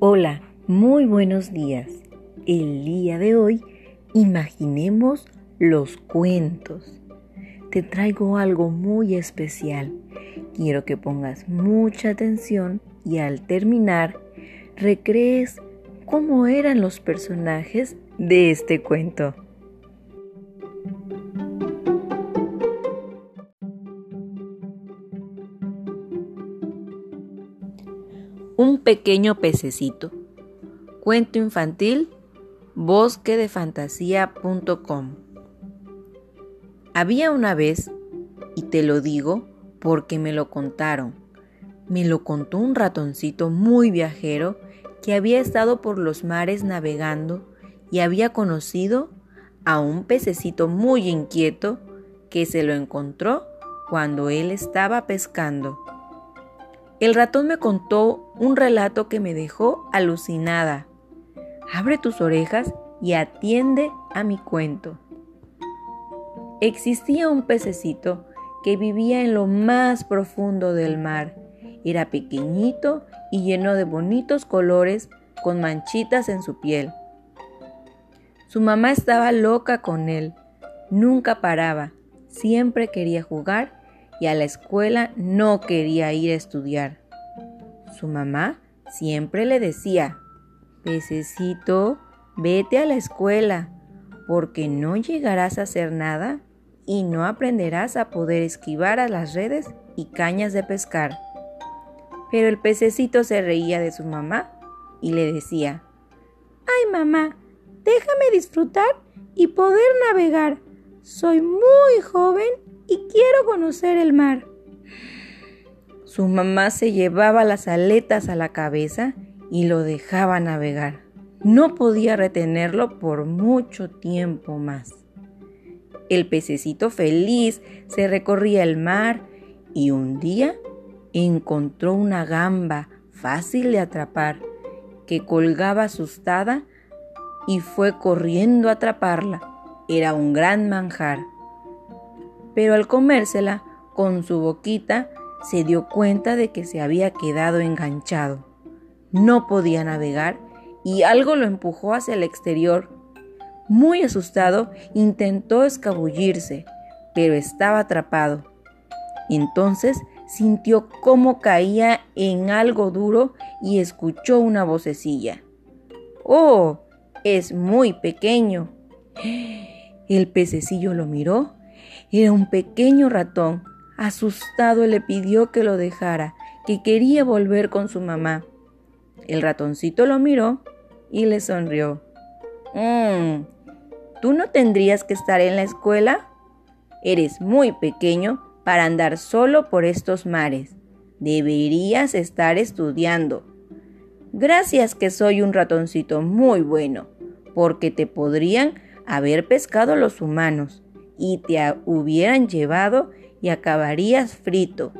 Hola, muy buenos días. El día de hoy imaginemos los cuentos. Te traigo algo muy especial. Quiero que pongas mucha atención y al terminar recrees cómo eran los personajes de este cuento. Un pequeño pececito. Cuento infantil bosquedefantasía.com. Había una vez, y te lo digo porque me lo contaron, me lo contó un ratoncito muy viajero que había estado por los mares navegando y había conocido a un pececito muy inquieto que se lo encontró cuando él estaba pescando. El ratón me contó un relato que me dejó alucinada. Abre tus orejas y atiende a mi cuento. Existía un pececito que vivía en lo más profundo del mar. Era pequeñito y lleno de bonitos colores con manchitas en su piel. Su mamá estaba loca con él. Nunca paraba. Siempre quería jugar y a la escuela no quería ir a estudiar. Su mamá siempre le decía, pececito, vete a la escuela, porque no llegarás a hacer nada y no aprenderás a poder esquivar a las redes y cañas de pescar. Pero el pececito se reía de su mamá y le decía, Ay mamá, déjame disfrutar y poder navegar. Soy muy joven y quiero conocer el mar. Su mamá se llevaba las aletas a la cabeza y lo dejaba navegar. No podía retenerlo por mucho tiempo más. El pececito feliz se recorría el mar y un día encontró una gamba fácil de atrapar que colgaba asustada y fue corriendo a atraparla. Era un gran manjar pero al comérsela con su boquita se dio cuenta de que se había quedado enganchado. No podía navegar y algo lo empujó hacia el exterior. Muy asustado, intentó escabullirse, pero estaba atrapado. Entonces sintió cómo caía en algo duro y escuchó una vocecilla. ¡Oh! Es muy pequeño. El pececillo lo miró era un pequeño ratón. Asustado le pidió que lo dejara, que quería volver con su mamá. El ratoncito lo miró y le sonrió. Mmm, ¿tú no tendrías que estar en la escuela? Eres muy pequeño para andar solo por estos mares. Deberías estar estudiando. Gracias que soy un ratoncito muy bueno, porque te podrían haber pescado los humanos y te hubieran llevado y acabarías frito.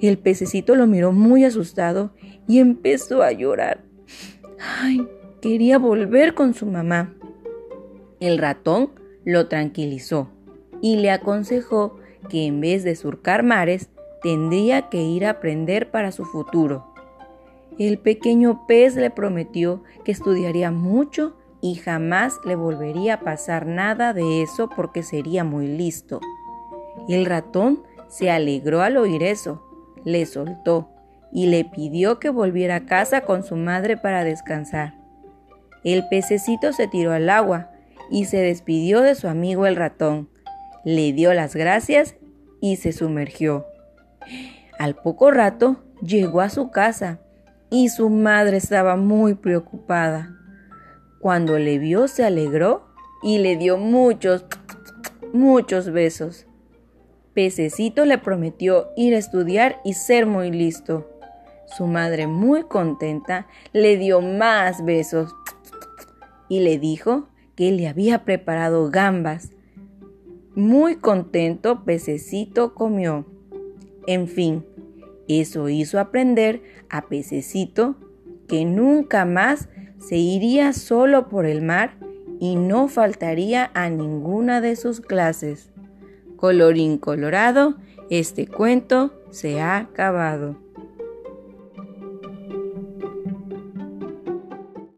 El pececito lo miró muy asustado y empezó a llorar. Ay, quería volver con su mamá. El ratón lo tranquilizó y le aconsejó que en vez de surcar mares, tendría que ir a aprender para su futuro. El pequeño pez le prometió que estudiaría mucho y jamás le volvería a pasar nada de eso porque sería muy listo. El ratón se alegró al oír eso, le soltó y le pidió que volviera a casa con su madre para descansar. El pececito se tiró al agua y se despidió de su amigo el ratón, le dio las gracias y se sumergió. Al poco rato llegó a su casa y su madre estaba muy preocupada. Cuando le vio se alegró y le dio muchos, muchos besos. Pececito le prometió ir a estudiar y ser muy listo. Su madre, muy contenta, le dio más besos y le dijo que le había preparado gambas. Muy contento, Pececito comió. En fin, eso hizo aprender a Pececito que nunca más se iría solo por el mar y no faltaría a ninguna de sus clases. Colorín colorado, este cuento se ha acabado.